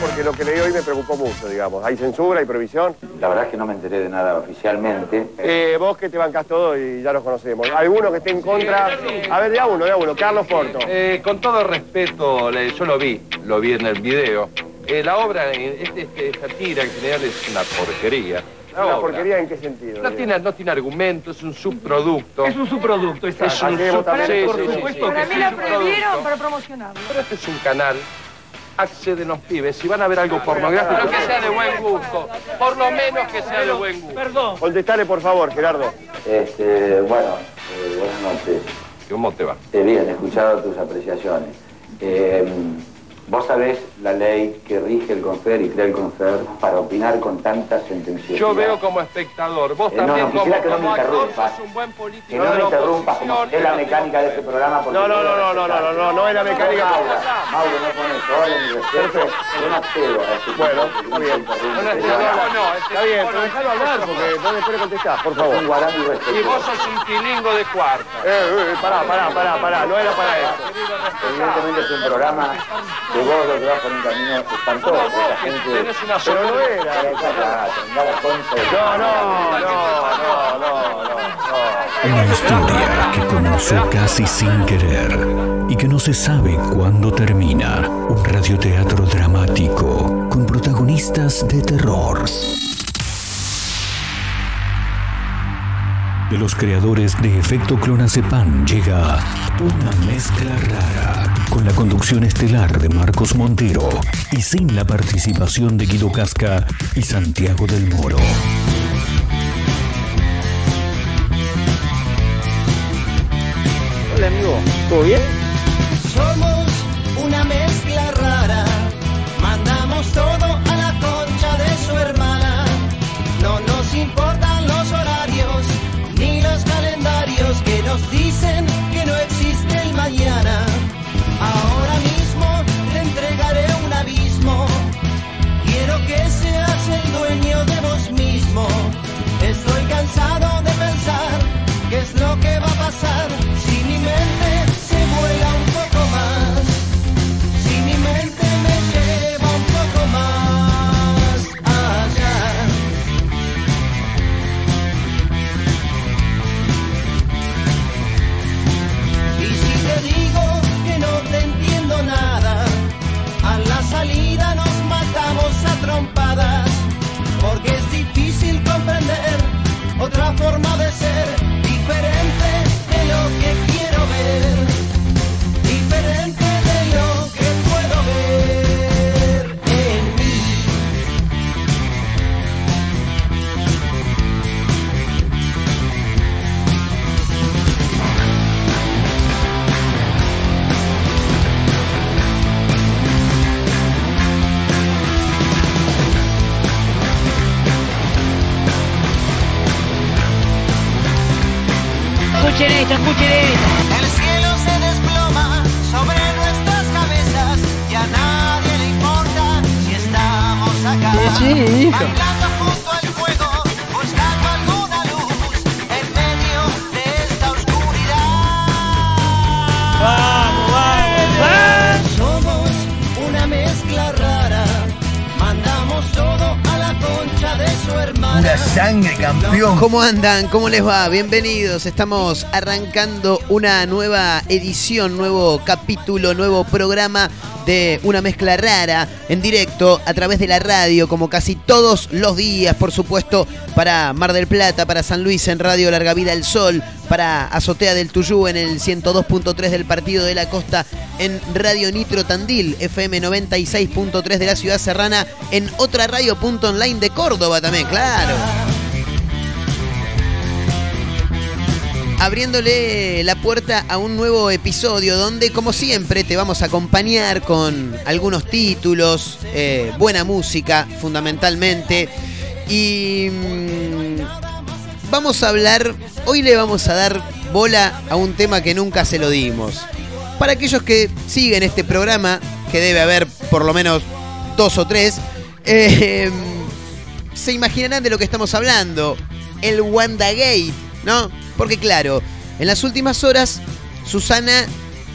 porque lo que leí hoy me preocupó mucho, digamos. ¿Hay censura, hay prohibición? La verdad es que no me enteré de nada oficialmente. Eh, vos que te bancás todo y ya nos conocemos. ¿Alguno que esté en contra? A ver, de a uno, de a uno. Carlos Porto. Eh, con todo respeto, yo lo vi, lo vi en el video. Eh, la obra, este, este- esta tira en general es una porquería. La ¿Una obra. porquería en qué sentido? No tiene, no tiene argumento, es un subproducto. Es un subproducto, Es exacto. un Así vos sub- también. sí, Por sí, sí, supuesto que Para mí la Es un prohibieron para promocionarlo. Pero este es un canal. Acceden los pibes, si van a ver algo pornográfico, que sea de buen gusto. Por lo menos que sea de buen gusto. Perdón. Contestale, por favor, Gerardo. Este, bueno, eh, buenas noches. ¿Cómo te va? Eh, bien, he escuchado tus apreciaciones. Eh, Vos sabés la ley que rige el CONFER y crea el CONFER para opinar con tanta sentenciosidad. Yo veo como espectador, vos Eh, no, también no, quisiera como, que no me como actor interrumpas. sos un buen político Que no me interrumpas, como es la mecánica de este programa. porque No, no, no, no, no, no, no, no, no es la mecánica. Mauro, Mauro, no pones orden ni respeto. Yo no accedo a este Bueno, está bien. No, no, no, no, Está bien, pero no- déjalo hablar porque no después le contestás, por favor. Y vos sos un tilingo de cuarta. Eh, eh, pará, pará, pará, pará, no era para eso. Evidentemente es un programa vos lo llevas por un camino espantoso. Esa gente... Tenés una Pero no sola... era. La No, no, no, no, no, no, no. Una historia que comenzó casi sin querer y que no se sabe cuándo termina. Un radioteatro dramático con protagonistas de terror. De los creadores de Efecto Clonazepam llega una mezcla rara con la conducción estelar de Marcos Montero y sin la participación de Guido Casca y Santiago del Moro. Hola, amigo. ¿Todo bien? ¿Cómo andan? ¿Cómo les va? Bienvenidos. Estamos arrancando una nueva edición, nuevo capítulo, nuevo programa de Una Mezcla Rara en directo a través de la radio, como casi todos los días, por supuesto, para Mar del Plata, para San Luis en Radio Larga Vida El Sol, para Azotea del Tuyú en el 102.3 del Partido de la Costa, en Radio Nitro Tandil, FM 96.3 de la Ciudad Serrana, en otra radio.online de Córdoba también, claro. Abriéndole la puerta a un nuevo episodio donde, como siempre, te vamos a acompañar con algunos títulos, eh, buena música, fundamentalmente. Y mm, vamos a hablar, hoy le vamos a dar bola a un tema que nunca se lo dimos. Para aquellos que siguen este programa, que debe haber por lo menos dos o tres, eh, se imaginarán de lo que estamos hablando. El WandaGate, ¿no? Porque claro, en las últimas horas, Susana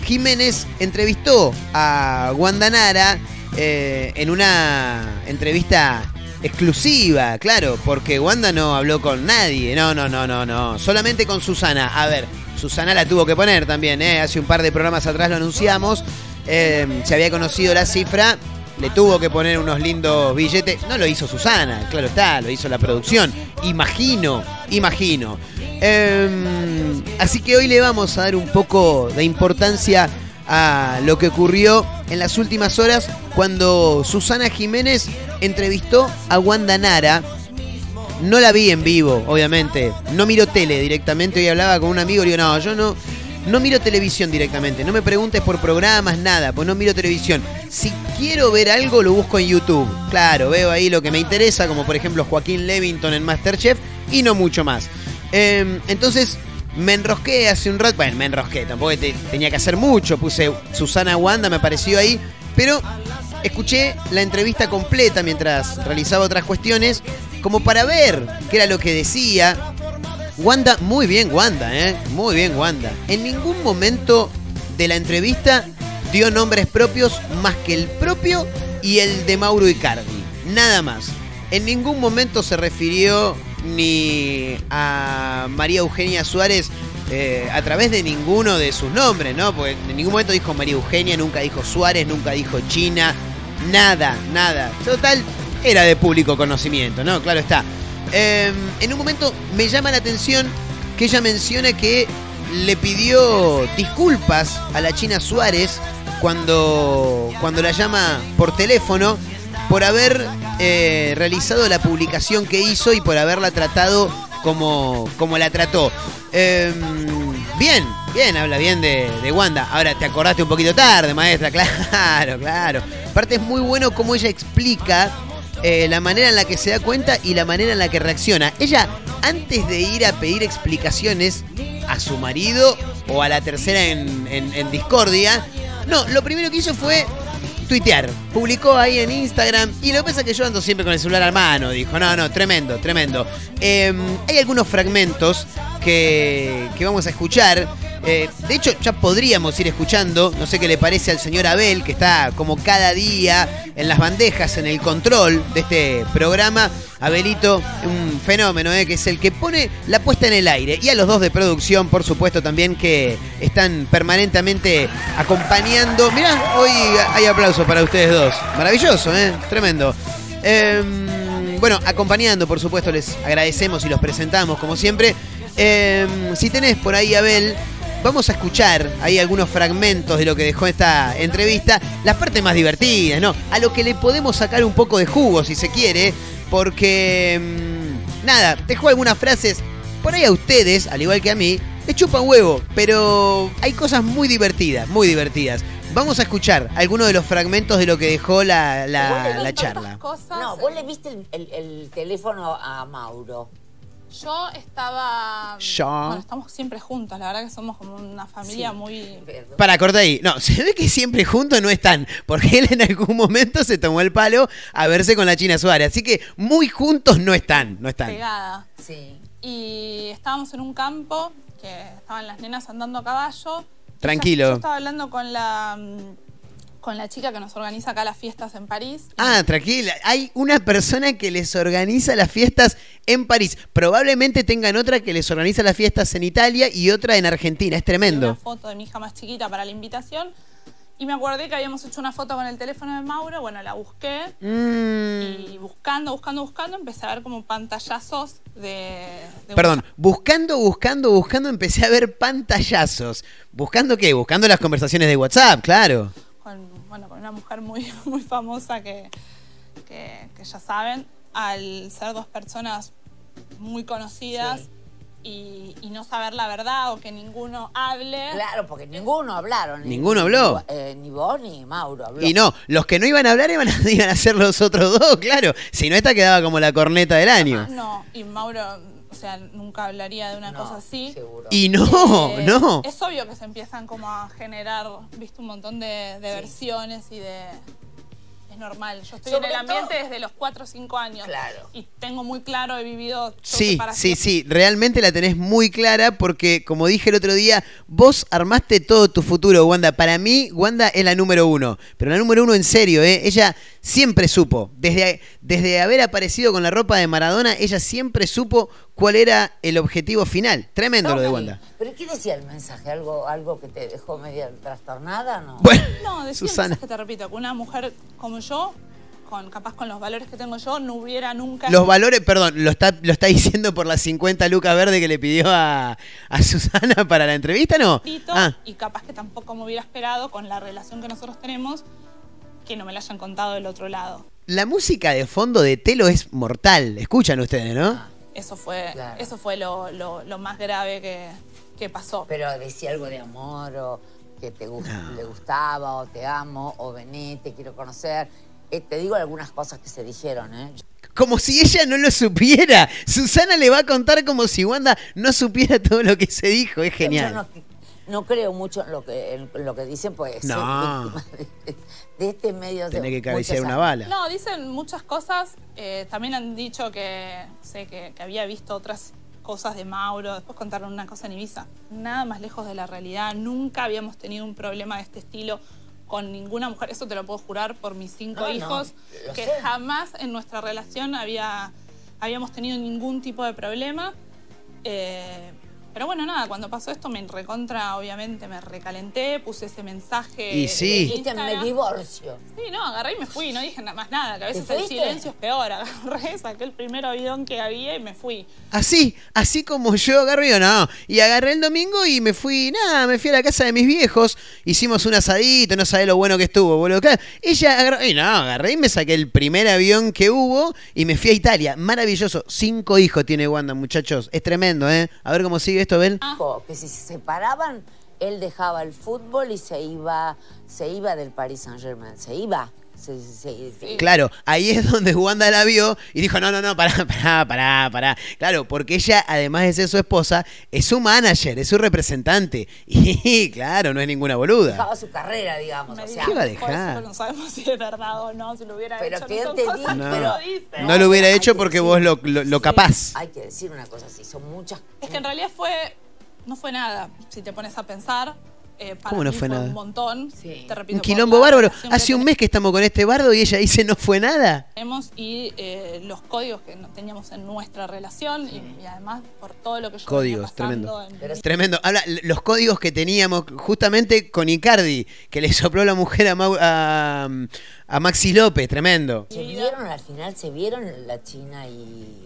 Jiménez entrevistó a Wanda Nara eh, en una entrevista exclusiva, claro, porque Wanda no habló con nadie. No, no, no, no, no. Solamente con Susana. A ver, Susana la tuvo que poner también, ¿eh? Hace un par de programas atrás lo anunciamos. Eh, se había conocido la cifra. Le tuvo que poner unos lindos billetes. No lo hizo Susana, claro está, lo hizo la producción. Imagino, imagino. Eh, así que hoy le vamos a dar un poco de importancia a lo que ocurrió en las últimas horas cuando Susana Jiménez entrevistó a Wanda Nara. No la vi en vivo, obviamente. No miro tele directamente. Hoy hablaba con un amigo y digo, no, yo no, no miro televisión directamente. No me preguntes por programas, nada, pues no miro televisión. Si quiero ver algo, lo busco en YouTube. Claro, veo ahí lo que me interesa, como por ejemplo Joaquín Levington en Masterchef, y no mucho más. Eh, entonces, me enrosqué hace un rato. Bueno, me enrosqué, tampoco te- tenía que hacer mucho. Puse Susana Wanda, me apareció ahí. Pero escuché la entrevista completa mientras realizaba otras cuestiones, como para ver qué era lo que decía. Wanda, muy bien Wanda, ¿eh? Muy bien Wanda. En ningún momento de la entrevista dio nombres propios más que el propio y el de Mauro Icardi. Nada más. En ningún momento se refirió ni a María Eugenia Suárez eh, a través de ninguno de sus nombres, ¿no? Porque en ningún momento dijo María Eugenia, nunca dijo Suárez, nunca dijo China, nada, nada. Total, era de público conocimiento, ¿no? Claro está. Eh, en un momento me llama la atención que ella menciona que le pidió disculpas a la China Suárez cuando, cuando la llama por teléfono por haber eh, realizado la publicación que hizo y por haberla tratado como, como la trató. Eh, bien, bien, habla bien de, de Wanda. Ahora, te acordaste un poquito tarde, maestra, claro, claro. Aparte es muy bueno cómo ella explica eh, la manera en la que se da cuenta y la manera en la que reacciona. Ella, antes de ir a pedir explicaciones a su marido o a la tercera en, en- discordia, no, lo primero que hizo fue tuitear. Publicó ahí en Instagram. Y lo que pasa es que yo ando siempre con el celular a mano. Dijo, no, no, tremendo, tremendo. Eh, hay algunos fragmentos que, vamos a escuchar. Eh, de hecho, ya podríamos ir escuchando. No sé qué le parece al señor Abel, que está como cada día en las bandejas, en el control de este programa. Abelito, un fenómeno, eh, que es el que pone la puesta en el aire. Y a los dos de producción, por supuesto, también que están permanentemente acompañando. Mirá, hoy hay aplausos para ustedes dos. Maravilloso, ¿eh? Tremendo. Em, bueno, acompañando, por supuesto, les agradecemos y los presentamos, como siempre. Em, si tenés por ahí, Abel, vamos a escuchar ahí algunos fragmentos de lo que dejó esta entrevista, las partes más divertidas, ¿no? A lo que le podemos sacar un poco de jugo, si se quiere, porque, em, nada, dejó algunas frases, por ahí a ustedes, al igual que a mí, les chupa un huevo, pero hay cosas muy divertidas, muy divertidas. Vamos a escuchar algunos de los fragmentos de lo que dejó la, la- la charla. No, vos le viste el, el- el teléfono a Mauro. Yo estaba. Yo. Bueno, estamos siempre juntos, la verdad que somos como una familia Sí. muy. Para cortar ahí. No, se ve que siempre juntos no están, porque él en algún momento se tomó el palo a verse con la China Suárez. Así que muy juntos no están, no están. pegada. Sí. Y estábamos en un campo que estaban las nenas andando a caballo. Tranquilo. Yo, yo estaba hablando con la mm, con la chica que nos organiza acá las fiestas en París. Ah, tranquila. Hay una persona que les organiza las fiestas en París. Probablemente tengan otra que les organiza las fiestas en Italia y otra en Argentina. Es Una tremendo. foto de mi hija más chiquita para la invitación. Y me acordé que habíamos hecho una foto con el teléfono de Mauro. Bueno, la busqué. Mm. Y buscando, buscando, buscando, empecé a ver como pantallazos de. de Perdón, buscando, buscando, buscando, empecé a ver pantallazos. ¿Buscando qué? Buscando las conversaciones de WhatsApp, claro. con, bueno, con una mujer muy, muy famosa que, que, que ya saben, al ser dos personas muy conocidas y, y no saber la verdad o que ninguno hable. Claro, porque ninguno hablaron. ni- Ninguno habló. Ni, eh, ni vos ni Mauro habló. Y no, los que no iban a hablar iban a, iban a ser los otros dos, claro. Si no, esta quedaba como la corneta del año. No, y Mauro, o sea, nunca hablaría de una No, cosa así. Seguro. Y no, Eh, no. Es obvio que se empiezan como a generar, viste, un montón de, de versiones y de, es normal. Yo estoy Sobre en el ambiente todo- desde los 4 o 5 años. Claro. Y tengo muy claro, he vivido Sí, sí, sí, realmente la tenés muy clara porque, como dije el otro día, vos armaste todo tu futuro, Wanda. Para mí, Wanda es la número uno, pero la número uno en serio, ¿eh? Ella siempre supo, desde, desde haber aparecido con la ropa de Maradona, ella siempre supo cuál era el objetivo final. Tremendo lo de Wanda. ¿Pero qué decía el mensaje? ¿Algo, algo que te dejó medio trastornada? No. Bueno, No, decía Susana. entonces que te repito, que una mujer como yo, con capaz con los valores que tengo yo, no hubiera nunca... Los valores, perdón, lo está, lo está diciendo por las 50 lucas verde que le pidió a, a Susana para la entrevista, ¿no? Ah, y capaz que tampoco me hubiera esperado con la relación que nosotros tenemos que no me la hayan contado del otro lado. la música de fondo de Telo es mortal, escuchan ustedes, ¿no? Eso fue, Claro. eso fue lo, lo- lo más grave que, que pasó. Pero decía algo de amor o que te No. le gustaba o te amo o vení, te quiero conocer. Eh, te digo algunas cosas que se dijeron, ¿eh? Como si ella no lo supiera. Susana le va a contar como si Wanda no supiera todo lo que se dijo. Es Yo genial. no, no creo mucho en lo que, en lo que dicen, pues No. de, este medio. de Tiene que cabecear una bala. No, dicen muchas cosas. eh, también han dicho que, sé, que, que había visto otras cosas de Mauro. Después contaron una cosa en Ibiza. Nada más lejos de la realidad. Nunca habíamos tenido un problema de este estilo con ninguna mujer. Eso te lo puedo jurar por mis cinco No, hijos. que sé. jamás en nuestra relación había, habíamos tenido ningún tipo de problema. Eh, pero bueno, nada, cuando pasó esto me recontra, obviamente me recalenté, puse ese mensaje. Y sí. Dijiste, me divorcio. Sí, no, agarré y me fui, no dije nada más nada, que a ¿Te veces el silencio es peor. Agarré, saqué el primer avión que había y me fui. Así, así como yo agarré, yo no. Y agarré el domingo y me fui, nada, me fui a la casa de mis viejos. Hicimos un asadito, no sabés lo bueno que estuvo, boludo. Claro, Ella agarró, y no, agarré y me saqué el primer avión que hubo y me fui a Italia. Maravilloso. Cinco hijos tiene Wanda, muchachos. Es tremendo, ¿eh? A ver cómo sigue esto. Dijo que si se separaban, él dejaba el fútbol y se iba, se iba del Paris Saint Germain. Se iba. Se- se- se- Claro, ahí es donde Wanda la vio y dijo, no, no, no, pará, pará, pará, pará. Claro, porque ella, además de ser su esposa, es su manager, es su representante. Y claro, no es ninguna boluda. Dejaba su carrera, digamos. Me O sea, ¿Qué va a "Por eso dejar? no sabemos si es verdad o no, si lo hubiera Pero hecho. que no te di- que pero- dice. No lo hubiera hecho que porque decir- vos lo, lo- lo Sí, capaz. Hay que decir una cosa así, son muchas. Es que en realidad fue, no fue nada, si te pones a pensar. Eh, para ¿Cómo no mí fue nada? un montón. Sí. Te repito, Un quilombo bárbaro. Hace un mes que estamos con este bardo y ella dice no fue nada. tenemos y eh, los códigos que teníamos en nuestra relación y, y además por todo lo que yo Códigos, tremendo. en- Tremendo. Habla los códigos que teníamos justamente con Icardi, que le sopló la mujer a, Mau- a, a Maxi López, tremendo. ¿Se vieron al final? ¿Se vieron la China y.?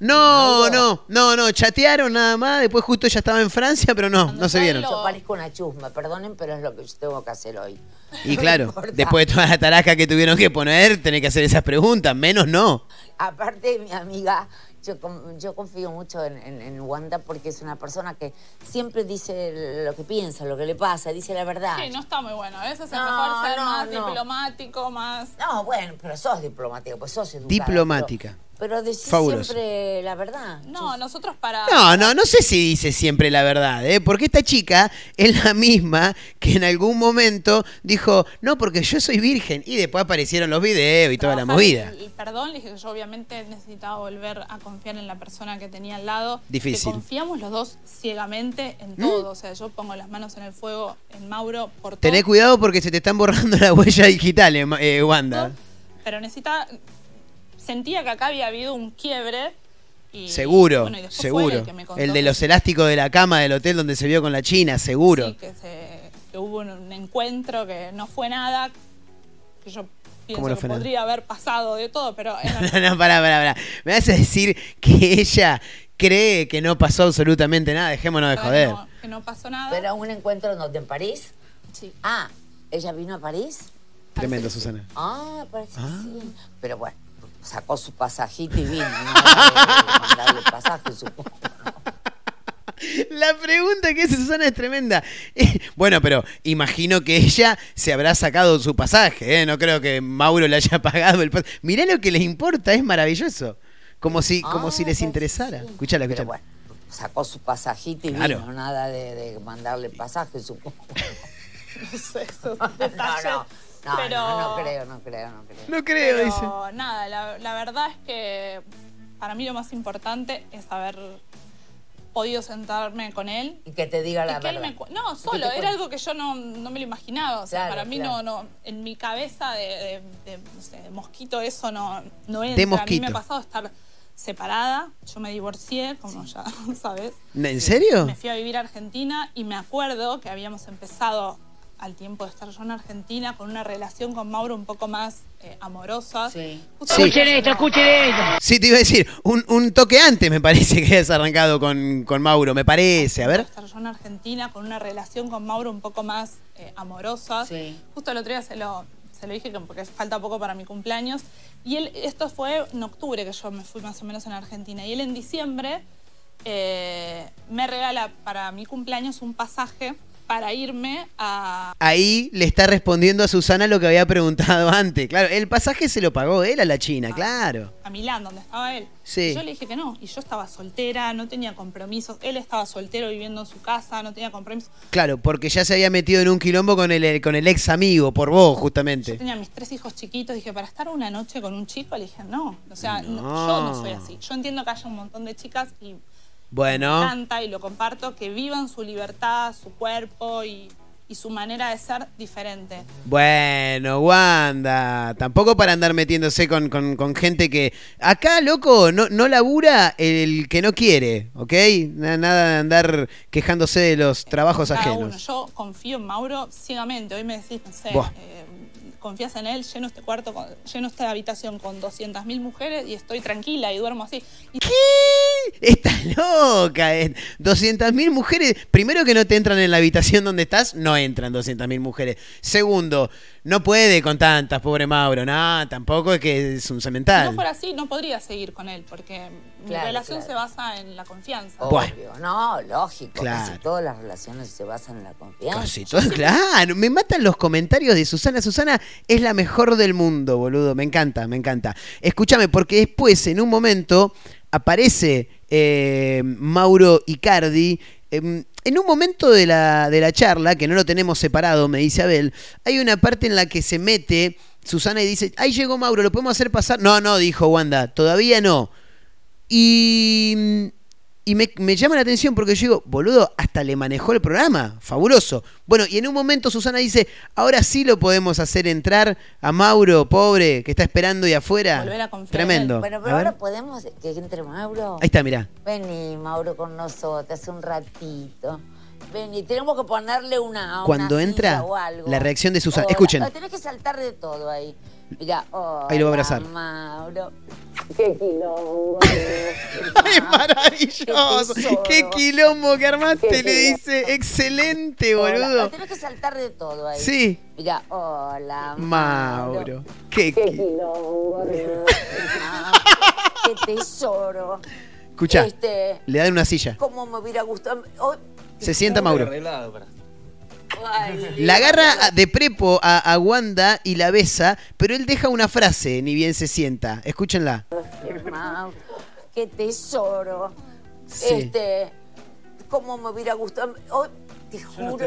No, no, no, no, chatearon nada más, después justo ella estaba en Francia, pero no, no se vieron. Yo parezco una chusma, perdonen, pero es lo que yo tengo que hacer hoy. Y No claro, importa. después de toda la taraca que tuvieron que poner, tenés que hacer esas preguntas, menos no. Aparte, mi amiga, yo, con- yo confío mucho en, en- en Wanda porque es una persona que siempre dice lo que piensa, lo que le pasa, dice la verdad. Sí, no está muy bueno. A veces es No, mejor ser no, más no. diplomático, más. No, bueno, pero sos diplomática, pues sos educada. Diplomática. Pero, pero decís Fabuloso. siempre la verdad. No, nosotros para. No, no, no sé si dice siempre la verdad, ¿eh? Porque esta chica es la misma que en algún momento dijo, no, porque yo soy virgen. Y después aparecieron los videos y toda la movida. El, el perdón, le dije que yo obviamente necesitaba volver a confiar en la persona que tenía al lado. Difícil. Que confiamos los dos ciegamente en todo. O sea, yo pongo las manos en el fuego en Mauro por todo. Tené cuidado porque se te están borrando las huellas digitales, Ma- eh, Wanda. Pero necesita. Sentía que acá había habido un quiebre. Y, Seguro, bueno, y después fue seguro. el que me contó El de los elásticos de la cama del hotel donde se vio con la China, seguro. sí, que, se- que hubo un, un encuentro que no fue nada. Que yo pienso no que podría haber pasado de todo, pero era- no, pará, pará, pará. Me vas a decir que ella cree que no pasó absolutamente nada. Dejémonos de joder. no- que no pasó nada. Pero un encuentro en donde en París. Sí. Ah, ¿ella vino a París? Tremendo, Susana. Ah, parece que sí. Pero bueno, sacó su pasajito y vino. No de mandarle pasaje, supongo. La pregunta que hace Susana es tremenda. Eh, bueno, pero imagino que ella se habrá sacado su pasaje, ¿eh? No creo que Mauro le haya pagado el pasaje. Mirá lo que les importa, es maravilloso. Como si, como Ah, si les parece interesara. sí. Escuchala, Pero escuchala. bueno, sacó su pasajito y Claro. vino. Nada de, de mandarle pasaje, supongo. No sé, esos No, detalles. no. No, Pero- no, no creo, no creo, no creo. No creo, Pero dice. nada, la, la verdad es que para mí lo más importante es haber podido sentarme con él. Y que te diga la verdad. me no, solo, era algo que yo no, no me lo imaginaba. O sea, Claro, para mí claro. no, no, en mi cabeza de, de- de, no sé, de mosquito eso no, no entra. De A mí me mosquito. ha pasado estar separada, yo me divorcié, como ya sabes. ¿En serio? Me fui a vivir a Argentina y me acuerdo que habíamos empezado al tiempo de estar yo en Argentina con una relación con Mauro un poco más eh, amorosa. Sí. Sí. Escuchen esto, escuchen esto. Sí, te iba a decir, un, un toque antes me parece que has arrancado con, con Mauro, me parece. A ver. Estar yo en Argentina con una relación con Mauro un poco más eh, amorosa. Sí. Justo el otro día se lo, se lo dije que porque falta poco para mi cumpleaños. Y él, esto fue en octubre que yo me fui más o menos en Argentina. Y él en diciembre eh, me regala para mi cumpleaños un pasaje para irme a, Ahí le está respondiendo a Susana lo que había preguntado antes. Claro, el pasaje se lo pagó él a la China, claro. a Milán, donde estaba él. Sí. Y yo le dije que no. Y yo estaba soltera, no tenía compromisos. Él estaba soltero viviendo en su casa, no tenía compromisos. Claro, porque ya se había metido en un quilombo con el, con el ex amigo, por vos, justamente. Tenía mis tres hijos chiquitos. Dije, para estar una noche con un chico, le dije, no. O sea, no, No. yo no soy así. Yo entiendo que haya un montón de chicas y me Bueno, encanta y lo comparto, que vivan su libertad, su cuerpo y, y su manera de ser diferente. bueno, Wanda. Tampoco para andar metiéndose con, con- con gente que. Acá, loco, no, no labura el que no quiere, ¿ok? Na- Nada de andar quejándose de los trabajos Cada uno. ajenos. Yo confío en Mauro ciegamente. Hoy me decís, no sé, eh, confías en él, lleno este cuarto, lleno esta habitación con 200.000 mujeres y estoy tranquila y duermo así. Y ¿Qué? Estás loca. eh. 200.000 mujeres. Primero que no te entran en la habitación donde estás, no entran 200.000 mujeres. Segundo, no puede con tantas, pobre Mauro. No, tampoco es que es un si cemental. no fuera así, no podría seguir con él, porque mi relación claro. se basa en la confianza. Obvio. No, lógico. Claro. Casi todas las relaciones se basan en la confianza. Casi todo, claro. Me matan los comentarios de Susana. Susana es la mejor del mundo, boludo. Me encanta, me encanta. Escúchame, porque después, en un momento, aparece eh, Mauro Icardi. em, en un momento de la, de la charla, que no lo tenemos separado, me dice Abel, hay una parte en la que se mete Susana y dice, ahí llegó Mauro, ¿lo podemos hacer pasar? No, no, dijo Wanda, todavía no. Y, y me, me llama la atención porque yo digo, boludo, hasta le manejó el programa. Fabuloso. Bueno, y en un momento Susana dice, ahora sí lo podemos hacer entrar a Mauro, pobre, que está esperando ahí afuera. Volver a confiar en Tremendo. Bueno, A pero ver. ahora podemos que entre Mauro. Ahí está, mirá. Vení, Mauro, con nosotros hace un ratito. Vení, tenemos que ponerle una. una Cuando entra, o algo. la reacción de Susana- Hola. escuchen. Tenés que saltar de todo ahí. Mirá, Ahí lo va a abrazar. Mauro. Qué quilombo. ¡Ay, maravilloso! Qué. ¡Qué quilombo que armaste! Qué Le dice, excelente, boludo. Ah, Tenés que saltar de todo ahí. Sí. Mirá, hola, Mauro. ¡Qué, Qué qui- quilombo. Qué tesoro. Escuchá, Este, le dan una silla. cómo me hubiera gustado. Oh, Se sienta Mauro. La agarra de prepo a, a Wanda y la besa, pero él deja una frase, ni bien se sienta. Escúchenla. Qué tesoro. Sí. Este, cómo me hubiera gustado. Oh, te juro.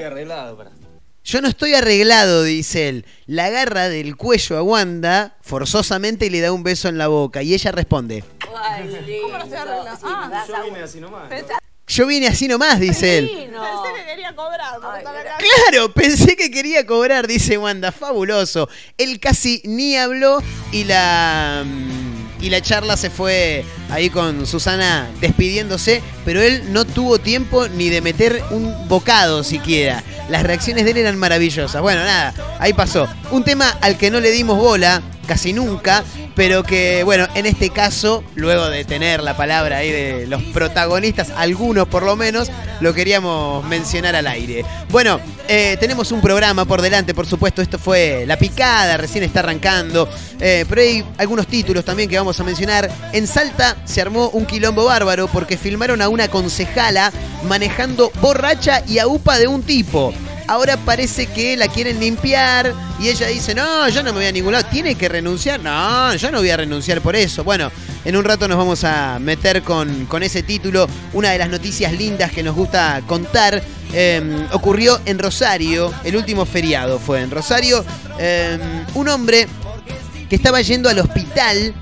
Yo no estoy arreglado, dice él. La agarra del cuello a Wanda forzosamente y le da un beso en la boca. Y ella responde. Ay. ¿Cómo no estoy arreglado? Sí, Ah, vas a- Pensé, Yo vine así nomás, dice él. Pensé que quería cobrar Ay. Claro, pensé que quería cobrar, dice Wanda. Fabuloso. Él casi ni habló y la. mm, Y la charla se fue ahí con Susana despidiéndose, pero él no tuvo tiempo ni de meter un bocado siquiera. Las reacciones de él eran maravillosas. Bueno, nada, ahí pasó. Un tema al que no le dimos bola, casi nunca, pero que, bueno, en este caso, luego de tener la palabra ahí de los protagonistas, algunos por lo menos, lo queríamos mencionar al aire. Bueno, eh, tenemos un programa por delante, por supuesto, esto fue La Picada, recién está arrancando, eh, pero hay algunos títulos también que vamos a mencionar. En Salta se armó un quilombo bárbaro porque filmaron a una concejala manejando borracha y a de un tipo. ahora parece que la quieren limpiar y ella dice, no, yo no me voy a ningún lado, tiene que renunciar, no, yo no voy a renunciar por eso. Bueno, en un rato nos vamos a meter con, con ese título, una de las noticias lindas que nos gusta contar. eh, ocurrió en Rosario, el último feriado fue en Rosario, eh, un hombre que estaba yendo al hospital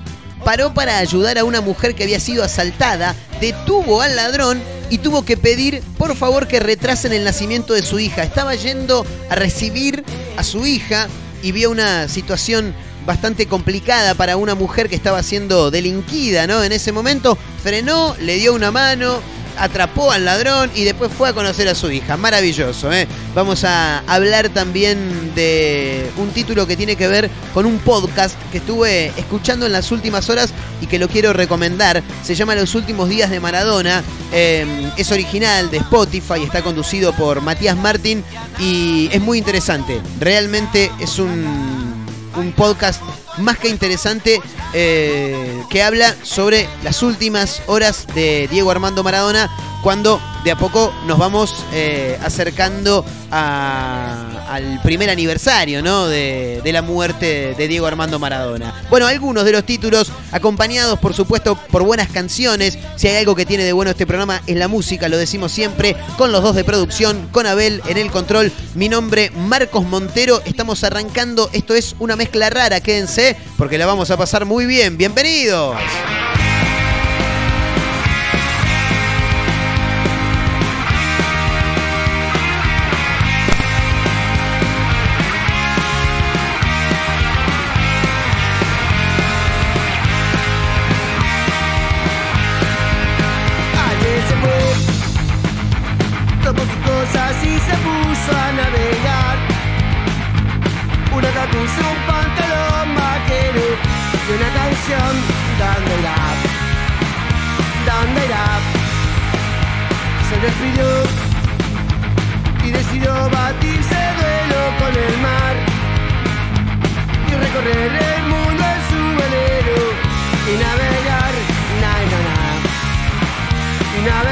paró para ayudar a una mujer que había sido asaltada, detuvo al ladrón y tuvo que pedir por favor que retrasen el nacimiento de su hija. Estaba yendo a recibir a su hija y vio una situación bastante complicada para una mujer que estaba siendo delinquida, ¿no? En ese momento frenó, le dio una mano, atrapó al ladrón y después fue a conocer a su hija. Maravilloso, ¿eh? Vamos a hablar también de un título que tiene que ver con un podcast que estuve escuchando en las últimas horas y que lo quiero recomendar. Se llama Los últimos días de Maradona. Eh, es original de Spotify, está conducido por Matías Martín y es muy interesante. Realmente es un, un podcast más que interesante eh, que habla sobre las últimas horas de Diego Armando Maradona cuando de a poco nos vamos eh, acercando al primer aniversario ¿no? de, de la muerte de Diego Armando Maradona. Bueno, algunos de los títulos acompañados por supuesto por buenas canciones. Si hay algo que tiene de bueno este programa es la música, lo decimos siempre, con los dos de producción, con Abel en el control. Mi nombre Marcos Montero, estamos arrancando, esto es una mezcla rara, quédense porque la vamos a pasar muy bien. Bienvenidos. Y decidió batirse duelo con el mar y recorrer el mundo en su velero y navegar, na, na, na y navegar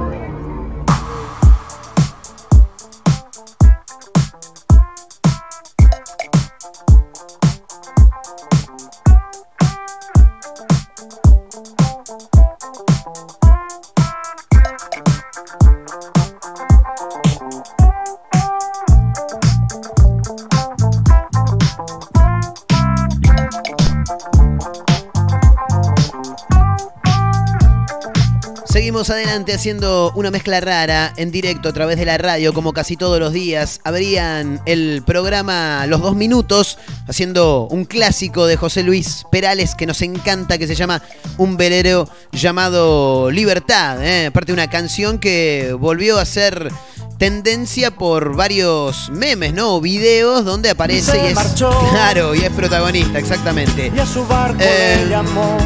Adelante haciendo una mezcla rara en directo a través de la radio, como casi todos los días. Abrían el programa Los Dos Minutos, haciendo un clásico de José Luis Perales que nos encanta, que se llama Un velero llamado Libertad. ¿eh? Aparte, una canción que volvió a ser tendencia por varios memes, ¿no? O videos donde aparece y es. marchó. Claro, y es protagonista, exactamente. Y a su barco Eh, le llamó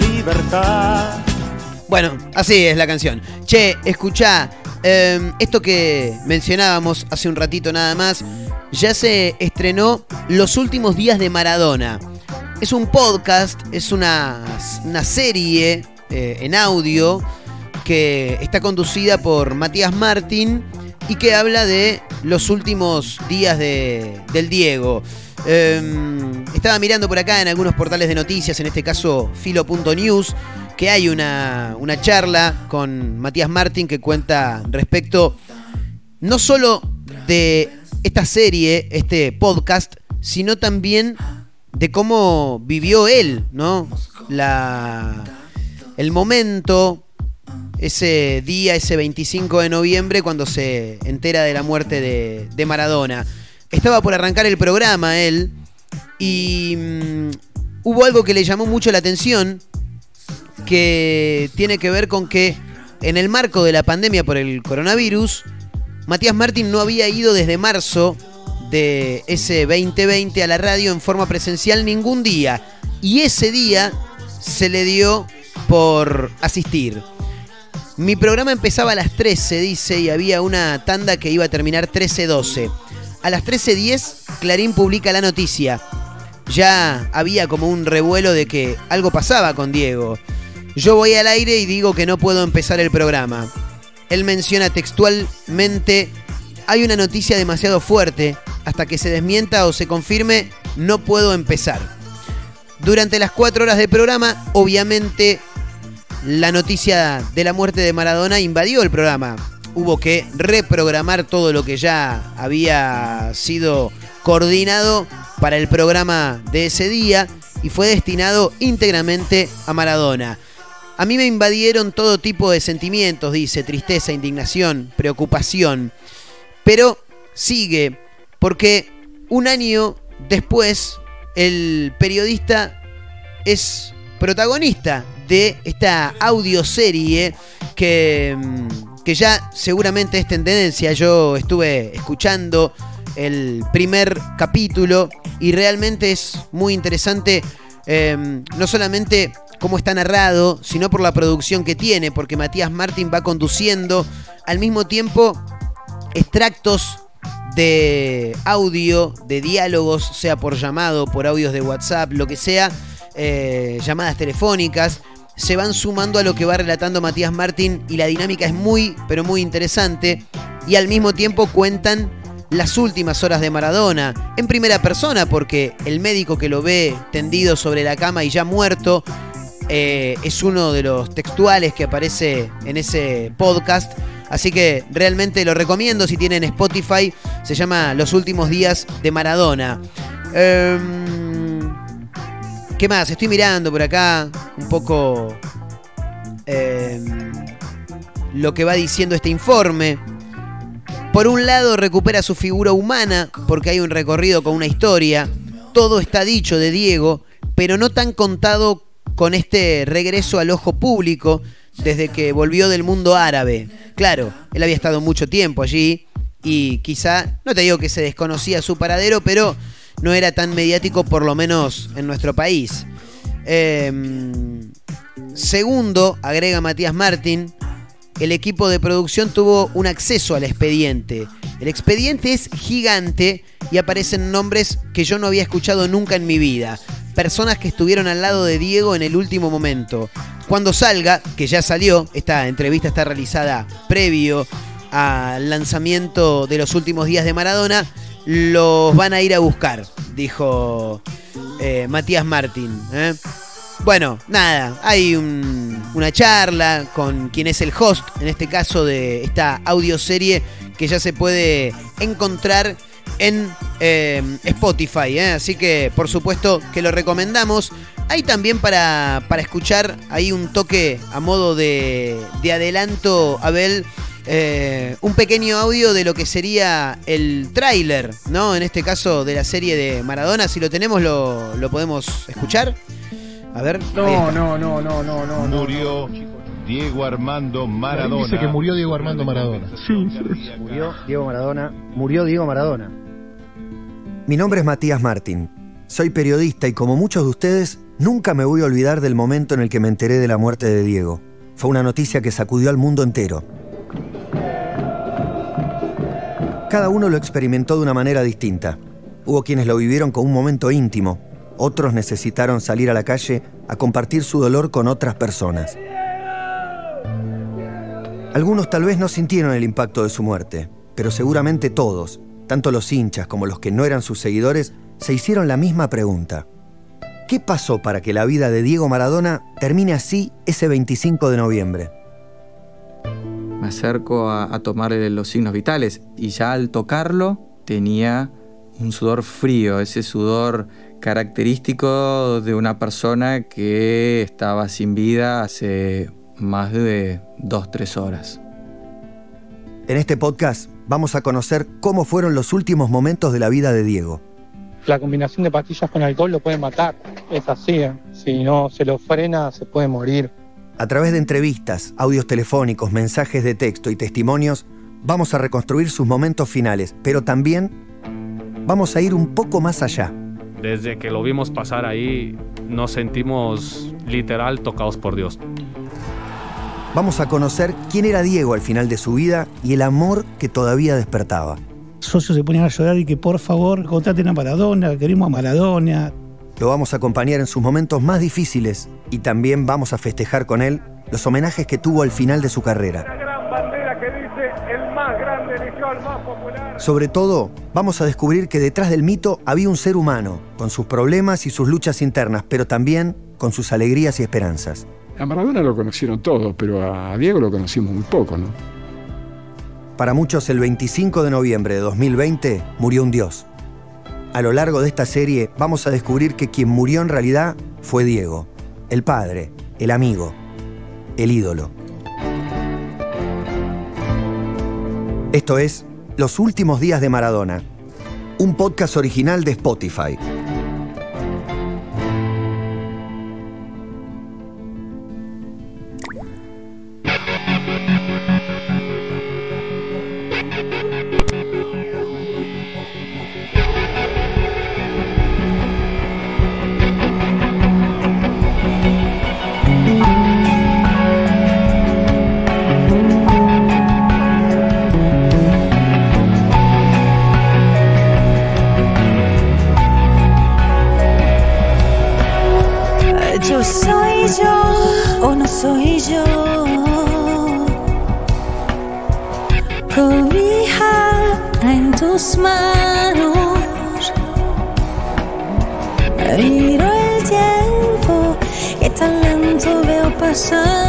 libertad. Bueno, así es la canción. Che, escuchá, eh, esto que mencionábamos hace un ratito nada más, ya se estrenó Los últimos días de Maradona. Es un podcast, es una, una serie eh, en audio que está conducida por Matías Martín y que habla de los últimos días de- del Diego. Eh, estaba mirando por acá en algunos portales de noticias, en este caso filo.news, que hay una, una charla con Matías Martín que cuenta respecto no solo de esta serie, este podcast, sino también de cómo vivió él, ¿no? La, el momento, ese día, ese 25 de noviembre, cuando se entera de la muerte de, de Maradona. Estaba por arrancar el programa él y mm, hubo algo que le llamó mucho la atención, que tiene que ver con que en el marco de la pandemia por el coronavirus, Matías Martín no había ido desde marzo de ese 2020 a la radio en forma presencial ningún día. Y ese día se le dio por asistir. Mi programa empezaba a las 13, dice, y había una tanda que iba a terminar 13.12. A las 13.10, Clarín publica la noticia. Ya había como un revuelo de que algo pasaba con Diego. Yo voy al aire y digo que no puedo empezar el programa. Él menciona textualmente, hay una noticia demasiado fuerte, hasta que se desmienta o se confirme, no puedo empezar. Durante las cuatro horas de programa, obviamente, la noticia de la muerte de Maradona invadió el programa. Hubo que reprogramar todo lo que ya había sido coordinado para el programa de ese día y fue destinado íntegramente a Maradona. A mí me invadieron todo tipo de sentimientos, dice, tristeza, indignación, preocupación. Pero sigue, porque un año después el periodista es protagonista de esta audioserie que, mm, que ya seguramente es tendencia. Yo estuve escuchando el primer capítulo y realmente es muy interesante, eh, no solamente cómo está narrado, sino por la producción que tiene, porque Matías Martín va conduciendo al mismo tiempo extractos de audio, de diálogos, sea por llamado, por audios de WhatsApp, lo que sea, eh, llamadas telefónicas, se van sumando a lo que va relatando Matías Martín y la dinámica es muy, pero muy interesante y al mismo tiempo cuentan las últimas horas de Maradona en primera persona porque el médico que lo ve tendido sobre la cama y ya muerto eh, es uno de los textuales que aparece en ese podcast. Así que realmente lo recomiendo si tienen Spotify. Se llama Los últimos días de Maradona. Em, ¿Qué más? Estoy mirando por acá un poco em, lo que va diciendo este informe. Por un lado recupera su figura humana porque hay un recorrido con una historia. todo está dicho de Diego, pero no tan contado con este regreso al ojo público desde que volvió del mundo árabe. Claro, él había estado mucho tiempo allí y quizá, no te digo que se desconocía su paradero, pero no era tan mediático por lo menos en nuestro país. Em, segundo, agrega Matías Martín, el equipo de producción tuvo un acceso al expediente. El expediente es gigante y aparecen nombres que yo no había escuchado nunca en mi vida. Personas que estuvieron al lado de Diego en el último momento. Cuando salga, que ya salió, esta entrevista está realizada previo al lanzamiento de los últimos días de Maradona, los van a ir a buscar, dijo eh, Matías Martín. ¿eh? Bueno, nada, hay un- una charla con quien es el host, en este caso de esta audioserie que ya se puede encontrar en eh, Spotify, ¿eh? así que por supuesto que lo recomendamos. Hay también para, para escuchar ahí un toque a modo de, de adelanto, Abel, eh, un pequeño audio de lo que sería el tráiler, ¿no? En este caso de la serie de Maradona, si lo tenemos lo, lo podemos escuchar. A ver. No, no, no, no, no, no. Murió Diego Armando Maradona. Dice que murió Diego Armando Maradona. Murió Diego Maradona. Murió Diego Maradona. Mi nombre es Matías Martín. Soy periodista y como muchos de ustedes, nunca me voy a olvidar del momento en el que me enteré de la muerte de Diego. Fue una noticia que sacudió al mundo entero. Cada uno lo experimentó de una manera distinta. Hubo quienes lo vivieron como un momento íntimo, otros necesitaron salir a la calle a compartir su dolor con otras personas. Algunos tal vez no sintieron el impacto de su muerte, pero seguramente todos, tanto los hinchas como los que no eran sus seguidores, se hicieron la misma pregunta. ¿Qué pasó para que la vida de Diego Maradona termine así ese 25 de noviembre? Me acerco a, tomar los signos vitales y ya al tocarlo tenía un sudor frío, ese sudor característico de una persona que estaba sin vida hace más de dos, tres horas. En este podcast vamos a conocer cómo fueron los últimos momentos de la vida de Diego. La combinación de pastillas con alcohol lo puede matar. Es así. ¿eh? Si no se lo frena, se puede morir. A través de entrevistas, audios telefónicos, mensajes de texto y testimonios, vamos a reconstruir sus momentos finales, pero también vamos a ir un poco más allá. Desde que lo vimos pasar ahí, nos sentimos literal tocados por Dios. Vamos a conocer quién era Diego al final de su vida y el amor que todavía despertaba. socios se ponían a llorar y que por favor contraten a Maradona, queremos a Maradona. Lo vamos a acompañar en sus momentos más difíciles y también vamos a festejar con él los homenajes que tuvo al final de su carrera. Sobre todo, vamos a descubrir que detrás del mito había un ser humano, con sus problemas y sus luchas internas, pero también con sus alegrías y esperanzas. A Maradona lo conocieron todos, pero a Diego lo conocimos muy poco, ¿no? Para muchos, el 25 de noviembre de 2020 murió un dios. A lo largo de esta serie vamos a descubrir que quien murió en realidad fue Diego, el padre, el amigo, el ídolo. Esto es Los Últimos Días de Maradona, un podcast original de Spotify. Soy yo. Cobija en tus manos. Miro el tiempo que tan lento veo pasar.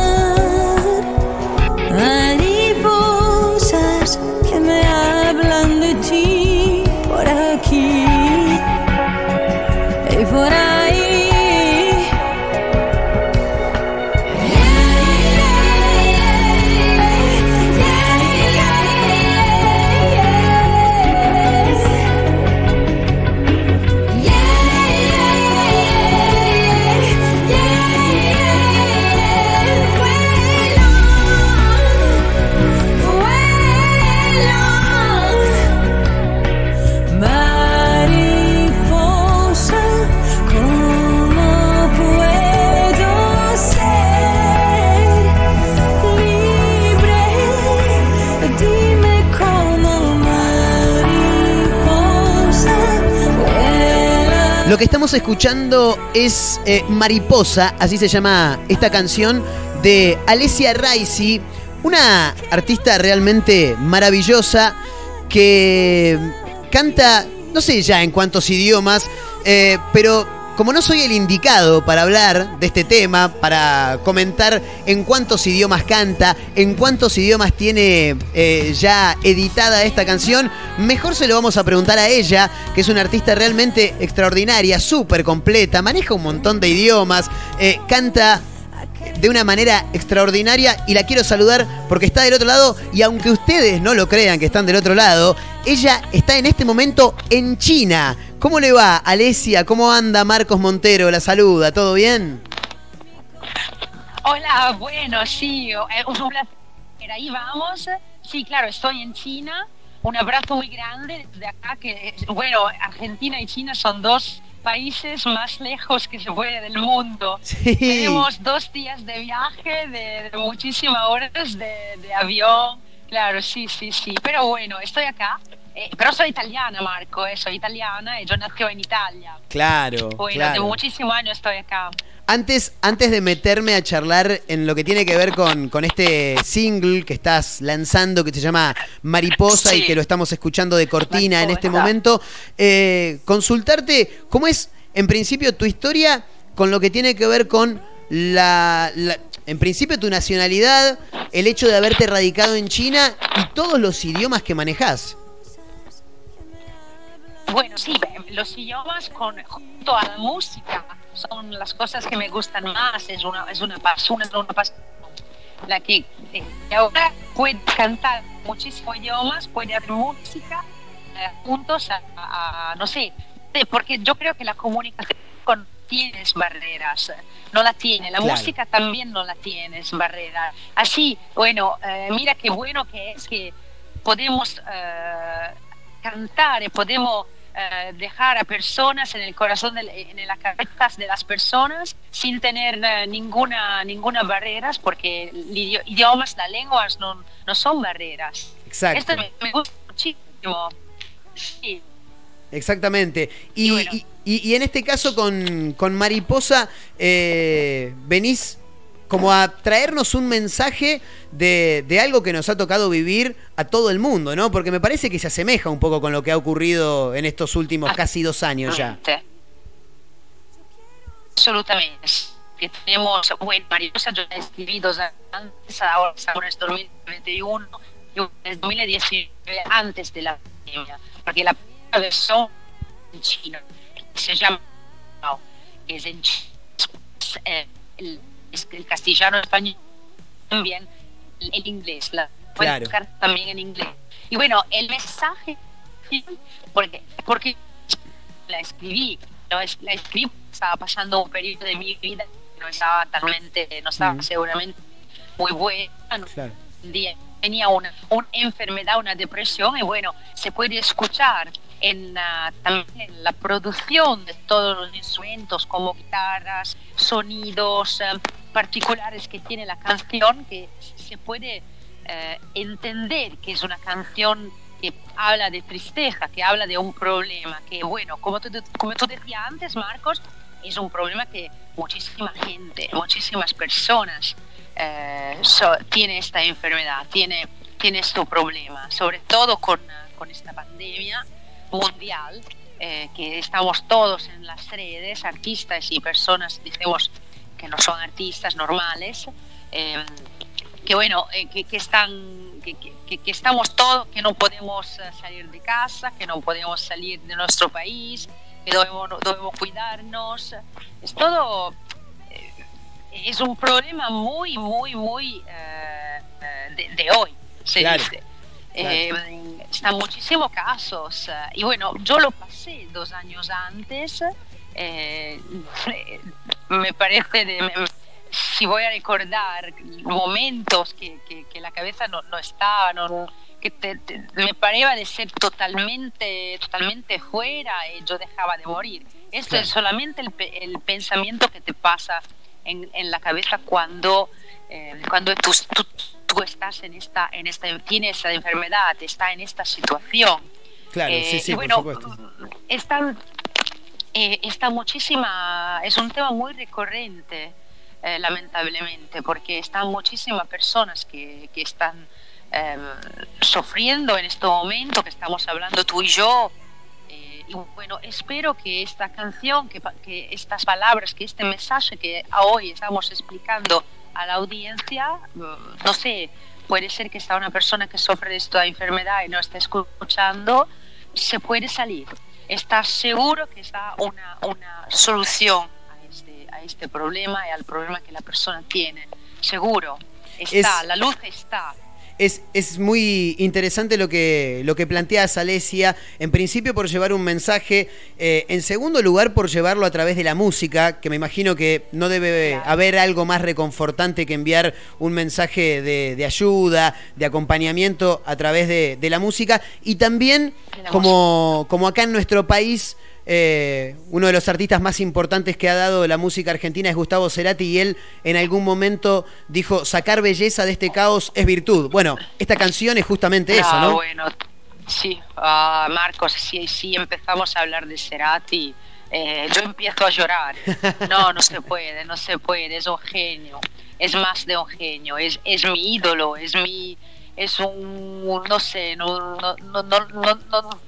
Que estamos escuchando es eh, Mariposa, así se llama esta canción de Alessia Raisi, una artista realmente maravillosa que canta, no sé ya en cuántos idiomas, eh, pero como no soy el indicado para hablar de este tema, para comentar en cuántos idiomas canta, en cuántos idiomas tiene eh, ya editada esta canción, mejor se lo vamos a preguntar a ella, que es una artista realmente extraordinaria, súper completa, maneja un montón de idiomas, eh, canta de una manera extraordinaria y la quiero saludar porque está del otro lado y aunque ustedes no lo crean que están del otro lado, ella está en este momento en China. ¿Cómo le va, Alesia? ¿Cómo anda Marcos Montero? La saluda, ¿todo bien? Hola, bueno, sí, es un placer. Ahí vamos. Sí, claro, estoy en China. Un abrazo muy grande desde acá, que, bueno, Argentina y China son dos países más lejos que se puede del mundo. Tenemos dos días de viaje, de, de muchísimas horas de, de avión. Claro, sí, sí, sí. Pero bueno, estoy acá. Eh, pero soy italiana, Marco, eh, soy italiana y yo nací en Italia. Claro. Bueno, claro. de muchísimos años estoy acá. Antes, antes de meterme a charlar en lo que tiene que ver con, con este single que estás lanzando, que se llama Mariposa y que lo estamos escuchando de cortina en este momento, eh, consultarte cómo es, en principio, tu historia con lo que tiene que ver con la, la- en principio, tu nacionalidad, el hecho de haberte radicado en China y todos los idiomas que manejás. Bueno, sí, ve, los idiomas con, junto a la música son las cosas que me gustan más, es una, es una pasión, es una pasión. La que eh, ahora puede cantar muchísimos idiomas, puede hacer música eh, juntos a, a- no sé, eh, porque yo creo que la comunicación tienes barreras, no la tiene, la Claro. música también no la tienes barreras. Así, bueno, eh, mira qué bueno que es que podemos eh, cantar y podemos eh, dejar a personas en el corazón, del- en las cabezas de las personas sin tener eh, ninguna, ninguna barreras, porque idiomas, las lenguas no, no son barreras. Exacto. Esto me, gusta muchísimo. Sí. Exactamente. Y, y- y- y en este caso con, con Mariposa, eh, venís como a traernos un mensaje de, de algo que nos ha tocado vivir a todo el mundo, ¿no? Porque me parece que se asemeja un poco con lo que ha ocurrido en estos últimos casi dos años ya. Absolutamente. Que tenemos, bueno, Mariposa yo dos años antes, ahora es 2021 y es 2019 antes de la pandemia, porque la primera versión en chino se llama, es en chi- eh, el, es el castellano español también el, inglés, la Claro. buscar también en inglés. Y bueno, el mensaje, porque, porque la escribí, la, es- la escribí, estaba pasando un periodo de mi vida que no estaba totalmente, no estaba Mm. seguramente muy buena, no Claro. día tenía una, una enfermedad, una depresión, y bueno, se puede escuchar en, la- en la producción de todos los instrumentos, como guitarras, sonidos eh, particulares que tiene la canción, que se puede eh, entender que es una canción que habla de tristeza, que habla de un problema, que bueno, como tú, como tú decías antes, Marcos, es un problema que muchísima gente, muchísimas personas eh, so- tiene esta enfermedad, tiene, tiene este problema, sobre todo con, con esta pandemia mundial, eh, que estamos todos en las redes, artistas y personas, decimos que no son artistas normales, eh, que bueno, eh, que, que están, que, que- que estamos todos, que no podemos eh, salir de casa, que no podemos salir de nuestro país, que debemos, debemos cuidarnos, es todo es un problema muy, muy, muy de, de hoy, se Claro, dice. Eh, están muchísimos casos. eh, y bueno, yo lo pasé dos años antes. eh, me parece, de- me- si voy a recordar momentos que, que- que la cabeza no, no estaba, no- que te- te- me parecía de ser totalmente, totalmente fuera y yo dejaba de morir. Esto Claro. es solamente el, el pensamiento que te pasa en, en la cabeza cuando, eh, cuando tú, tú- tú estás en esta, en esta, tienes esta enfermedad, estás en esta situación. Claro, Eh, sí, sí, y por supuesto. es tan, eh, está muchísima, es un tema muy recurrente, eh, lamentablemente, porque están muchísimas personas que, que están eh, sufriendo en este momento que estamos hablando tú y yo. Y bueno, espero que esta canción, que, estas palabras, que este mensaje que hoy estamos explicando a la audiencia, mm, no sé, puede ser que está una persona que sufre de esta enfermedad y no está escuchando, se puede salir. Está seguro que está una, una solución a este, a este problema y al problema que la persona tiene. Seguro. Está, Es- la luz está. Es, es muy interesante lo que, lo que planteas, Alesia. En principio por llevar un mensaje, eh, en segundo lugar por llevarlo a través de la música, que me imagino que no debe haber algo más reconfortante que enviar un mensaje de, de ayuda, de acompañamiento a través de, de la música. Y también, como, como acá en nuestro país, eh, uno de los artistas más importantes que ha dado la música argentina es Gustavo Cerati y él en algún momento dijo, sacar belleza de este caos es virtud. Bueno, esta canción es justamente eso, Ah, ¿no? bueno, sí, Ah, Marcos, si, si empezamos a hablar de Cerati, eh, yo empiezo a llorar. No, no se puede, no se puede, es un genio, es más de un genio, es, es mi ídolo, es mi, es un, no sé, no, no, no, no, no, no-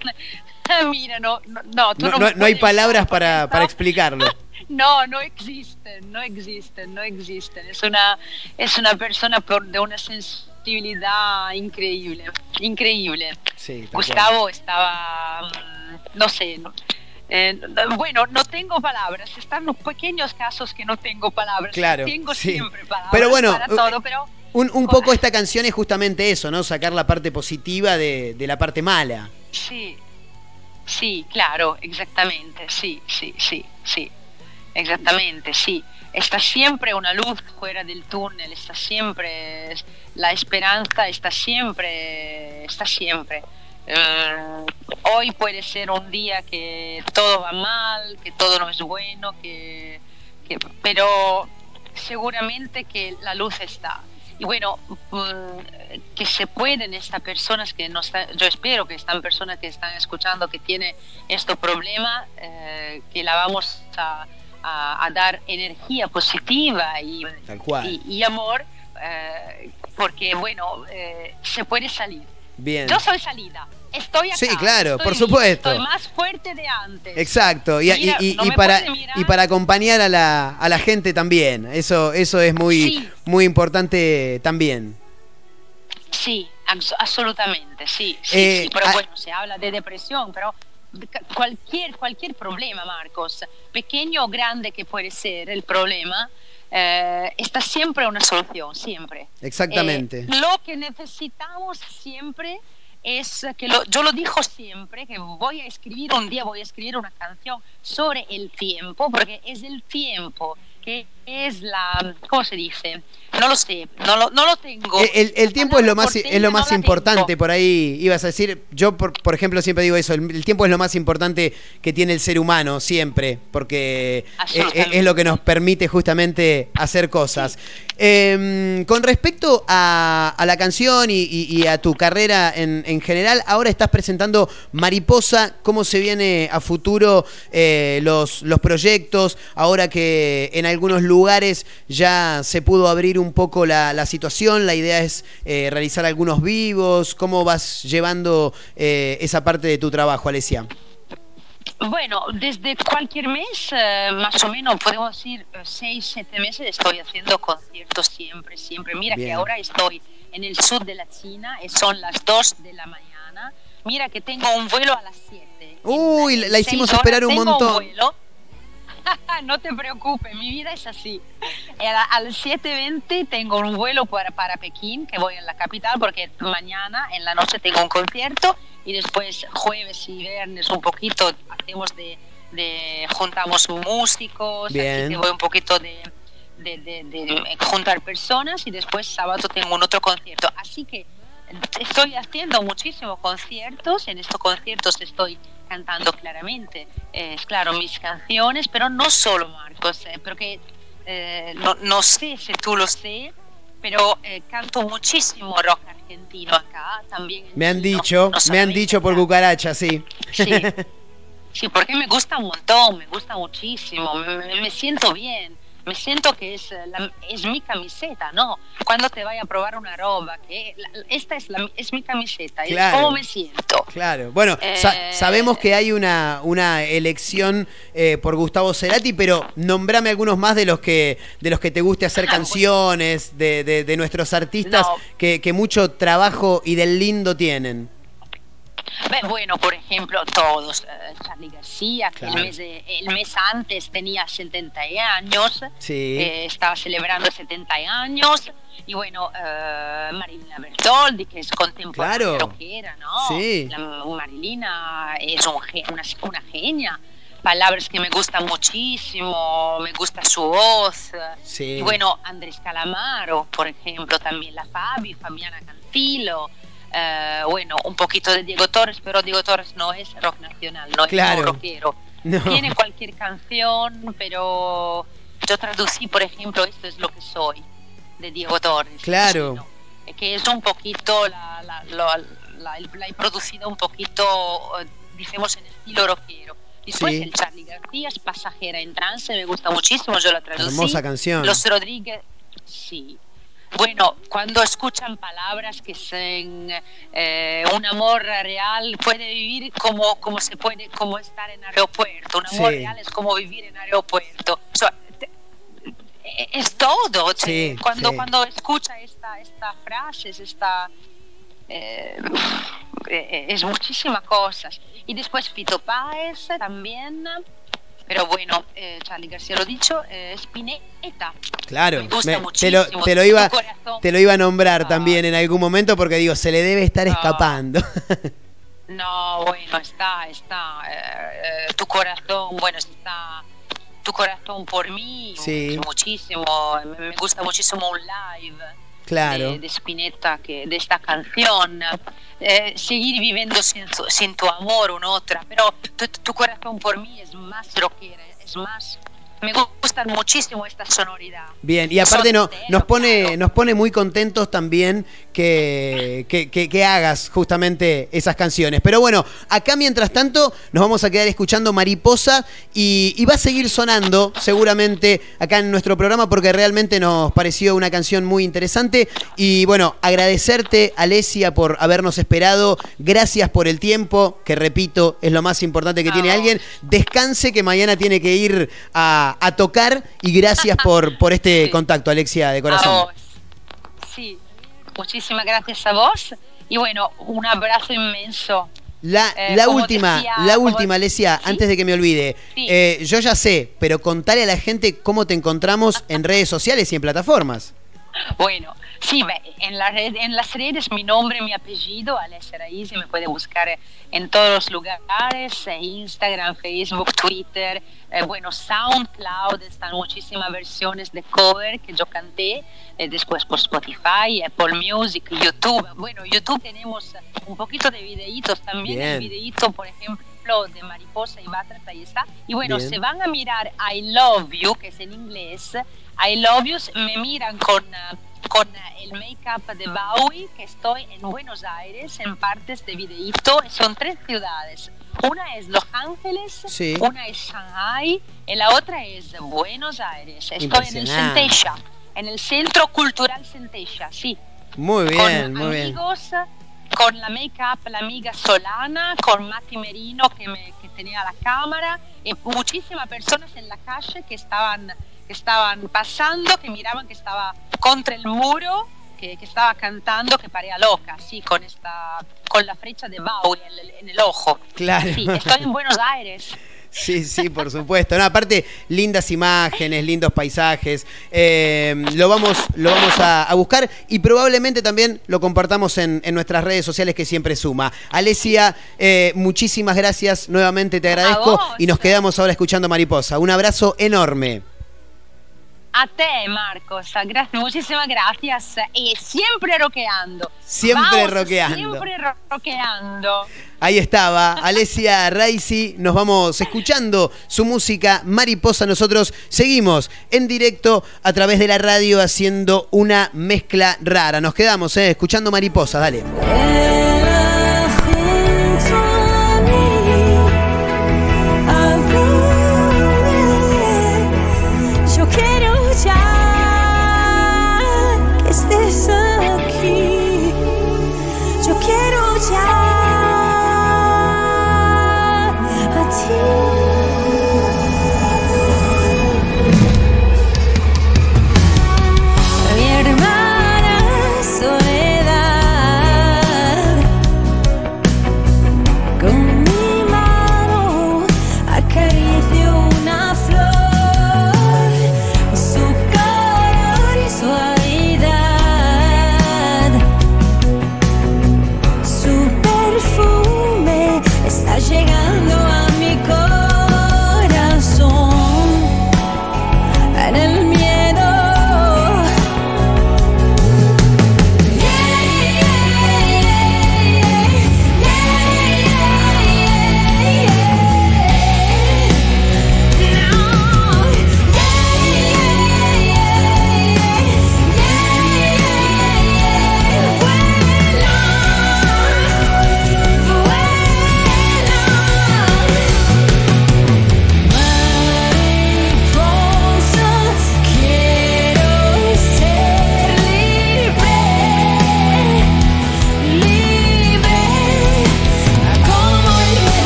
mira, no, no, no, tú No, hay palabras para, para explicarlo. no, no existen, no existen, no existen. Es una, es una persona por, de una sensibilidad increíble, increíble. Sí, tal cual. Gustavo estaba, mm, no sé, eh, no- bueno, no tengo palabras. Están los pequeños casos que no tengo palabras. Claro, Tengo sí. siempre palabras Pero bueno, para todo, pero Un, un poco esta canción es justamente eso, ¿no? Sacar la parte positiva de, de la parte mala. Sí, sí, claro, exactamente, sí, sí, sí, sí, exactamente, sí. Está siempre una luz fuera del túnel, está siempre la esperanza, está siempre, está siempre. Eh, hoy puede ser un día que todo va mal, que todo no es bueno, que, que- pero seguramente que la luz está. Y bueno, mm, que se pueden estas personas que no están, yo espero que están personas que están escuchando que tienen este problema, eh, que la vamos a, a- a dar energía positiva y, Tal cual. y, y amor, eh, porque bueno, eh, se puede salir. Bien. Yo soy salida, estoy acá. Sí, claro, estoy por supuesto. Estoy más fuerte de antes. Exacto, y, Mira, y- y- no y me para, y para acompañar a la, a la gente también. Eso, eso es muy, Sí. muy importante también. Sí, abs- absolutamente, sí. sí, Eh, sí, pero ah- bueno, se habla de depresión, pero cualquier, cualquier problema, Marcos, pequeño o grande que puede ser el problema, eh, está siempre una solución, siempre. Exactamente. Eh, lo que necesitamos siempre es que lo- yo lo digo siempre, que voy a escribir, un día voy a escribir una canción sobre el tiempo, porque es el tiempo que es la, ¿cómo se dice? No lo sé, no lo, no lo tengo. El, el- tiempo es lo más, es lo más importante, por ahí ibas a decir, yo por, por ejemplo siempre digo eso, el, el tiempo es lo más importante que tiene el ser humano, siempre, porque eh, Absolutamente. es, lo que nos permite justamente hacer cosas. Eh, con respecto a, la canción y, a tu carrera en, en general, ahora estás presentando Mariposa, ¿cómo se viene a futuro eh, los, proyectos? Ahora que en algunos lugares ya se pudo abrir un poco la, la situación, la idea es eh, realizar algunos vivos, ¿cómo vas llevando eh, esa parte de tu trabajo, Alesia? Bueno, desde cualquier mes, eh, más o menos, podemos decir eh, seis, siete meses, estoy haciendo conciertos siempre, siempre. Mira que ahora estoy en el sur de la China, eh, son las 2 de la mañana. Mira que tengo un vuelo a las 7. Uy, la, la hicimos esperar un montón. vuelo. no te preocupes, mi vida es así. Eh, A, a las 7.20 tengo un vuelo para, para Pekín, que voy en la capital, porque mañana en la noche tengo un concierto y después jueves y viernes un poquito hacemos de, de juntamos músicos, Bien. así que voy un poquito de- de juntar personas y después sábado tengo un otro concierto. Así que estoy haciendo muchísimos conciertos, en estos conciertos estoy cantando claramente, eh, claro, mis canciones, pero no solo Marcos, eh, porque eh, no, no sé si tú lo sé, pero eh, canto muchísimo rock argentino acá también. Me han dicho, no me han dicho por cucaracha, sí. Sí. Sí, porque me gusta un montón, me gusta muchísimo, me siento bien, me siento que es, eh, la- es mi camiseta, ¿no? Cuando te vaya a probar una ropa, que la- esta es, la, es mi camiseta, es Claro. cómo me siento. Claro, bueno, sa- Eh, sabemos que hay una, una elección eh, por Gustavo Cerati, pero nombrame algunos más de los que de los que te guste hacer canciones, de, de- de nuestros artistas No. que, que mucho trabajo y del lindo tienen. Bueno, por ejemplo, todos. eh, Charlie García, que Claro. el, mes, de- el mes antes tenía 70 años, Sí. eh, estaba celebrando 70 años. Y bueno, eh, Marilina Bertoldi, que es contemporánea Claro. rockera, ¿no? Sí. La- Marilina es un una, una genia. Palabras que me gustan muchísimo, me gusta su voz. Sí. Y bueno, Andrés Calamaro, por ejemplo, también la Fabi, Fabiana Cantilo. Eh, bueno, un poquito de Diego Torres, pero Diego Torres no es rock nacional, no Claro. es rockero. No. Tiene cualquier canción, pero yo traducí, por ejemplo, Esto es lo que soy, de Diego Torres. Claro. Eh, que es un poquito, la, la, lo- la- la he producido un poquito, digamos, en estilo rockero. Después Sí. el Charlie García es pasajera en trance, me gusta muchísimo, yo la traducí. Hermosa canción. Los Rodríguez, sí. Bueno, cuando escuchan palabras que son eh, un amor real, puede vivir como, como se puede, como estar en aeropuerto. Un amor Sí. real es como vivir en aeropuerto. O sea, te- eh, es todo. Sí, cuando, sí. cuando escucha esta, esta frases, esta eh, eh, es muchísimas cosas. Y después Fito Páez también. Pero bueno, eh, Charlie García lo dicho, eh, Spinetta. Claro, Me gusta me- te, lo, muchísimo, te lo iba, te lo iba a nombrar también en algún momento porque digo, se le debe estar escapando. No, bueno, está, está. eh, eh, tu corazón, bueno, está. Tu corazón por mí, Sí. muchísimo. Me me gusta muchísimo un live. De, de Spinetta, que, de esta canción. Eh, seguir viviendo sin, tu- amor, una otra. Pero tu, tu corazón por mí es más rockera, es más. Me gustan muchísimo esta sonoridad. Bien, y aparte no, nos pone, nos pone muy contentos también que, que, que- que hagas justamente esas canciones. Pero bueno, acá mientras tanto nos vamos a quedar escuchando Mariposa y, y va a seguir sonando seguramente acá en nuestro programa porque realmente nos pareció una canción muy interesante. Y bueno, agradecerte, Alesia, por habernos esperado. Gracias por el tiempo, que repito, es lo más importante que tiene alguien. Descanse que mañana tiene que ir a, a tocar y gracias por, por este contacto, Alexia, de A corazón. vos. Sí, muchísimas gracias a vos. Y bueno, un abrazo inmenso. La, Eh, la última, decía- la última, Alesia, antes de que me olvide. Sí. Eh, yo ya sé, pero contale a la gente cómo te encontramos en redes sociales y en plataformas. Bueno, sí, en, la red, en las redes mi nombre, mi apellido, Alessia Raizi, me puede buscar en todos los lugares, eh, Instagram, Facebook, Twitter, eh, bueno, SoundCloud, están muchísimas versiones de cover que yo canté, eh, después por Spotify, Apple Music, YouTube. Bueno, YouTube tenemos un poquito de videitos también, el videito, por ejemplo, de Mariposa y Batras, ahí está. Y bueno, Bien. se van a mirar I Love You, que es en inglés, I Love You, me miran con, ah, con ah, el make-up de Bowie, que estoy en Buenos Aires, en partes de videíto. Son tres ciudades. Una es Los Ángeles, Sí. una es Shanghai y la otra es Buenos Aires. Estoy en el. Centella, en el Centro Cultural Centella, sí Muy bien, con muy bien. Con la make-up, la amiga Solana, con Mati Merino que, me, que tenía la cámara, y muchísimas personas en la calle que estaban, que estaban pasando, que miraban que estaba contra el muro, que, que estaba cantando, que parecía loca, sí, con, esta, con la flecha de Bowie en el, en el ojo. Claro. Sí, estoy en Buenos Aires. Sí, sí, por supuesto. No, aparte, lindas imágenes, lindos paisajes. Eh, lo vamos, lo vamos a, a buscar y probablemente también lo compartamos en, en nuestras redes sociales que siempre suma. Alesia, eh, muchísimas gracias. Nuevamente te agradezco y nos quedamos ahora escuchando Mariposa. Un abrazo enorme. A te, Marcos, gra- muchísimas gracias. Y siempre rockeando. Siempre Vamos, rockeando. Siempre ro- rockeando. Ahí estaba, Alesia Raisi. Nos vamos escuchando su música Mariposa. Nosotros seguimos en directo a través de la radio haciendo una mezcla rara. Nos quedamos eh, escuchando Mariposa. Dale.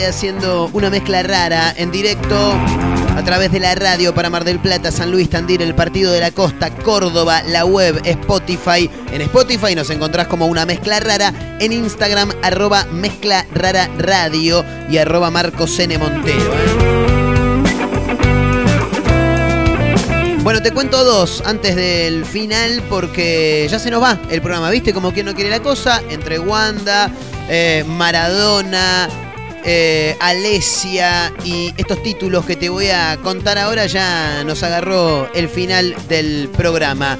Haciendo una mezcla rara en directo a través de la radio para Mar del Plata, San Luis, Tandil, el Partido de la Costa, Córdoba, la web, Spotify. En Spotify nos encontrás como una mezcla rara. En Instagram, arroba mezcla rara radio y arroba Marcos N. Montero. ¿eh? Bueno, te cuento dos antes del final porque ya se nos va el programa, ¿viste? Como quien no quiere la cosa, entre Wanda, eh, Maradona, eh, Alesia y estos títulos que te voy a contar ahora ya nos agarró el final del programa.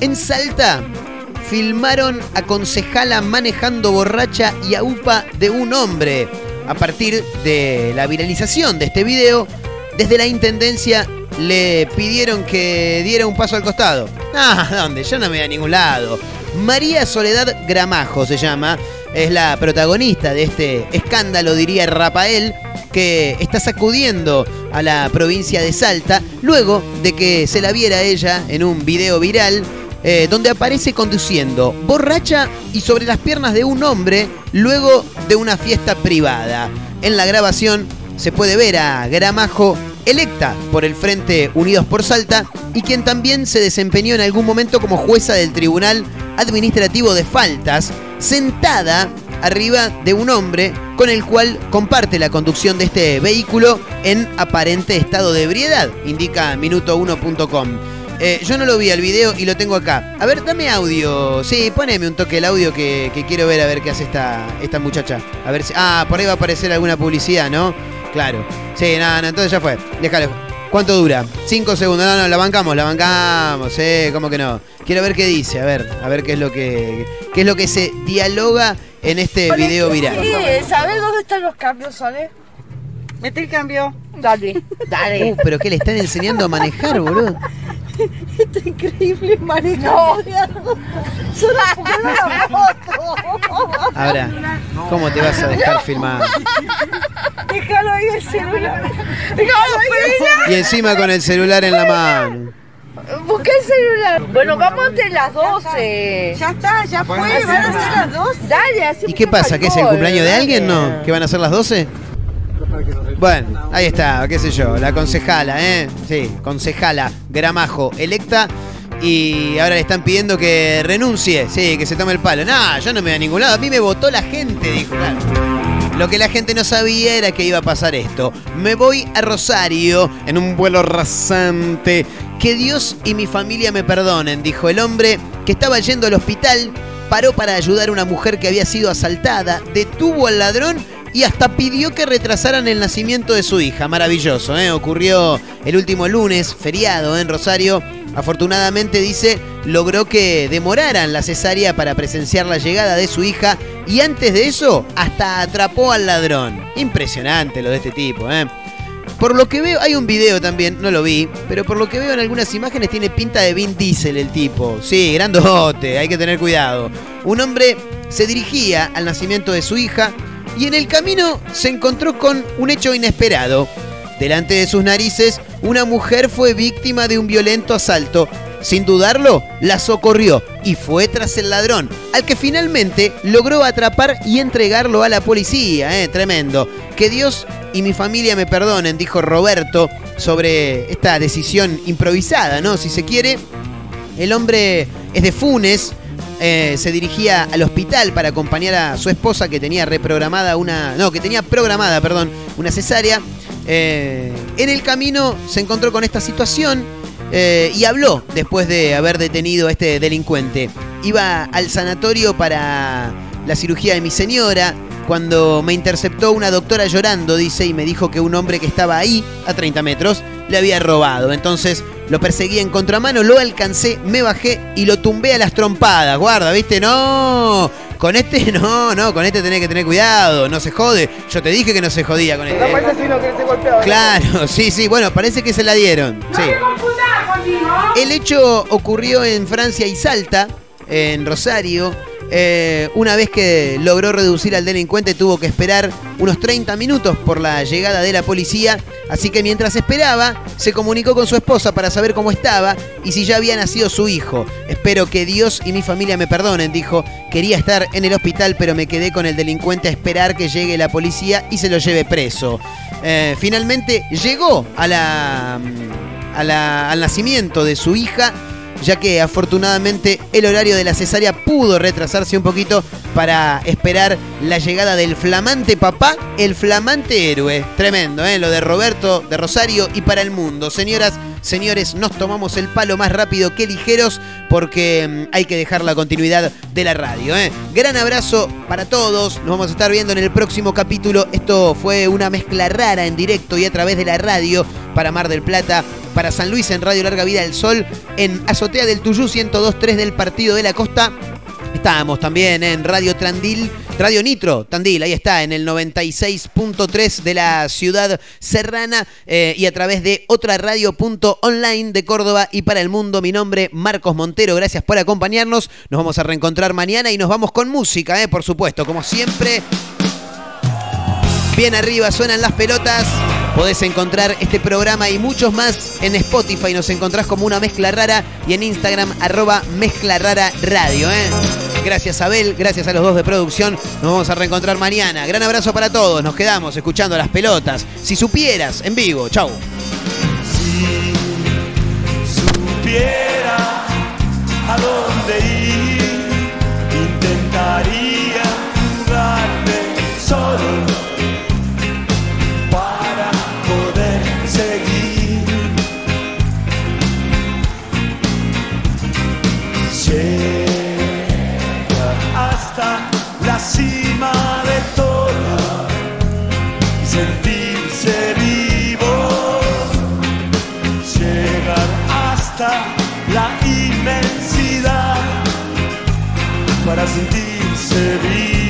En Salta filmaron a concejala manejando borracha y a UPA de un hombre. A partir de la viralización de este video, desde la Intendencia le pidieron que diera un paso al costado. Ah, ¿dónde? Yo no me voy a ningún lado. María Soledad Gramajo se llama, es la protagonista de este escándalo, diría Rafael, que está sacudiendo a la provincia de Salta luego de que se la viera ella en un video viral eh, donde aparece conduciendo borracha y sobre las piernas de un hombre luego de una fiesta privada. En la grabación se puede ver a Gramajo electa por el Frente Unidos por Salta y quien también se desempeñó en algún momento como jueza del Tribunal Administrativo de Faltas, sentada arriba de un hombre con el cual comparte la conducción de este vehículo en aparente estado de ebriedad, indica minuto1.com. Eh, yo no lo vi al video y lo tengo acá. A ver, dame audio. Sí, poneme un toque el audio que, que quiero ver a ver qué hace esta, esta muchacha. A ver si. Ah, por ahí va a aparecer alguna publicidad, ¿no? Claro. Sí, no, no, entonces ya fue. Déjalo. ¿Cuánto dura? Cinco segundos. No, no, la bancamos, la bancamos, eh, ¿cómo que no? Quiero ver qué dice, a ver, a ver qué es lo que. qué es lo que se dialoga en este video viral. ¿Sabes dónde están los cambios, Ale? Mete el cambio. Dale, dale. Uh, pero que le están enseñando a manejar, boludo. Esto es increíble manejar. No. Solo la moto. Ahora, ¿cómo te vas a dejar filmar? Déjalo ahí el celular. Déjalo ahí. Y encima con el celular en la mano. Busca el celular. Bueno, vamos ante las 12. Ya está, ya fue. Van a ser las 12. Dale, así ¿Y qué pasa? ¿Que es el cumpleaños de alguien, no? ¿Que van a ser las 12? Bueno, ahí está, qué sé yo, la concejala, ¿eh? Sí, concejala Gramajo, electa. Y ahora le están pidiendo que renuncie, sí, que se tome el palo. No, yo no me voy a ningún lado, a mí me votó la gente, dijo. Lo que la gente no sabía era que iba a pasar esto. Me voy a Rosario en un vuelo rasante. Que Dios y mi familia me perdonen, dijo el hombre que estaba yendo al hospital, paró para ayudar a una mujer que había sido asaltada, detuvo al ladrón y hasta pidió que retrasaran el nacimiento de su hija. Maravilloso, ¿eh? Ocurrió el último lunes, feriado en Rosario. Afortunadamente, dice, logró que demoraran la cesárea para presenciar la llegada de su hija y antes de eso, hasta atrapó al ladrón. Impresionante lo de este tipo, ¿eh? por lo que veo, hay un video también, no lo vi, pero por lo que veo en algunas imágenes tiene pinta de Vin Diesel el tipo. Sí, grandote, hay que tener cuidado. Un hombre se dirigía al nacimiento de su hija y en el camino se encontró con un hecho inesperado. Delante de sus narices, una mujer fue víctima de un violento asalto. Sin dudarlo, la socorrió y fue tras el ladrón, al que finalmente logró atrapar y entregarlo a la policía. ¿eh? Tremendo. Que Dios y mi familia me perdonen, dijo Roberto sobre esta decisión improvisada, ¿no? Si se quiere, el hombre es de Funes, eh, se dirigía al hospital para acompañar a su esposa que tenía reprogramada una. No, que tenía programada, perdón, una cesárea. Eh, en el camino se encontró con esta situación eh, y habló después de haber detenido a este delincuente. Iba al sanatorio para la cirugía de mi señora. Cuando me interceptó una doctora llorando, dice, y me dijo que un hombre que estaba ahí, a 30 metros, le había robado. Entonces lo perseguí en contramano, lo alcancé, me bajé y lo tumbé a las trompadas. Guarda, ¿viste? No, con este no, no, con este tenés que tener cuidado, no se jode. Yo te dije que no se jodía con este. Claro, sí, sí, bueno, parece que se la dieron. Sí. El hecho ocurrió en Francia y Salta, en Rosario. Eh, una vez que logró reducir al delincuente tuvo que esperar unos 30 minutos por la llegada de la policía, así que mientras esperaba se comunicó con su esposa para saber cómo estaba y si ya había nacido su hijo. Espero que Dios y mi familia me perdonen, dijo. Quería estar en el hospital pero me quedé con el delincuente a esperar que llegue la policía y se lo lleve preso. Eh, finalmente llegó la, a la- al nacimiento de su hija ya que afortunadamente el horario de la cesárea pudo retrasarse un poquito para esperar la llegada del flamante papá, el flamante héroe. Tremendo, ¿eh? Lo de Roberto, de Rosario y para el mundo. Señoras, señores, nos tomamos el palo más rápido que ligeros porque mm, hay que dejar la continuidad de la radio. ¿eh? Gran abrazo para todos. Nos vamos a estar viendo en el próximo capítulo. Esto fue una mezcla rara en directo y a través de la radio para Mar del Plata, para San Luis en Radio Larga Vida del Sol, en Azotea del Tuyú 102.3 del Partido de la Costa. Estábamos también en Radio Trandil, Radio Nitro Tandil, ahí está, en el 96.3 de la ciudad serrana eh, y a través de otra radio.online de Córdoba y para el mundo. Mi nombre, Marcos Montero, gracias por acompañarnos. Nos vamos a reencontrar mañana y nos vamos con música, eh, por supuesto, como siempre. Bien arriba suenan las pelotas. Podés encontrar este programa y muchos más en Spotify. Nos encontrás como una mezcla rara y en Instagram arroba mezcla radio. ¿eh? Gracias Abel, gracias a los dos de producción. Nos vamos a reencontrar mañana. Gran abrazo para todos. Nos quedamos escuchando las pelotas. Si supieras, en vivo. Chau. supiera a dónde ir, intentaría jugarme solo para sentirse vivo. Estoy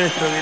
maestro.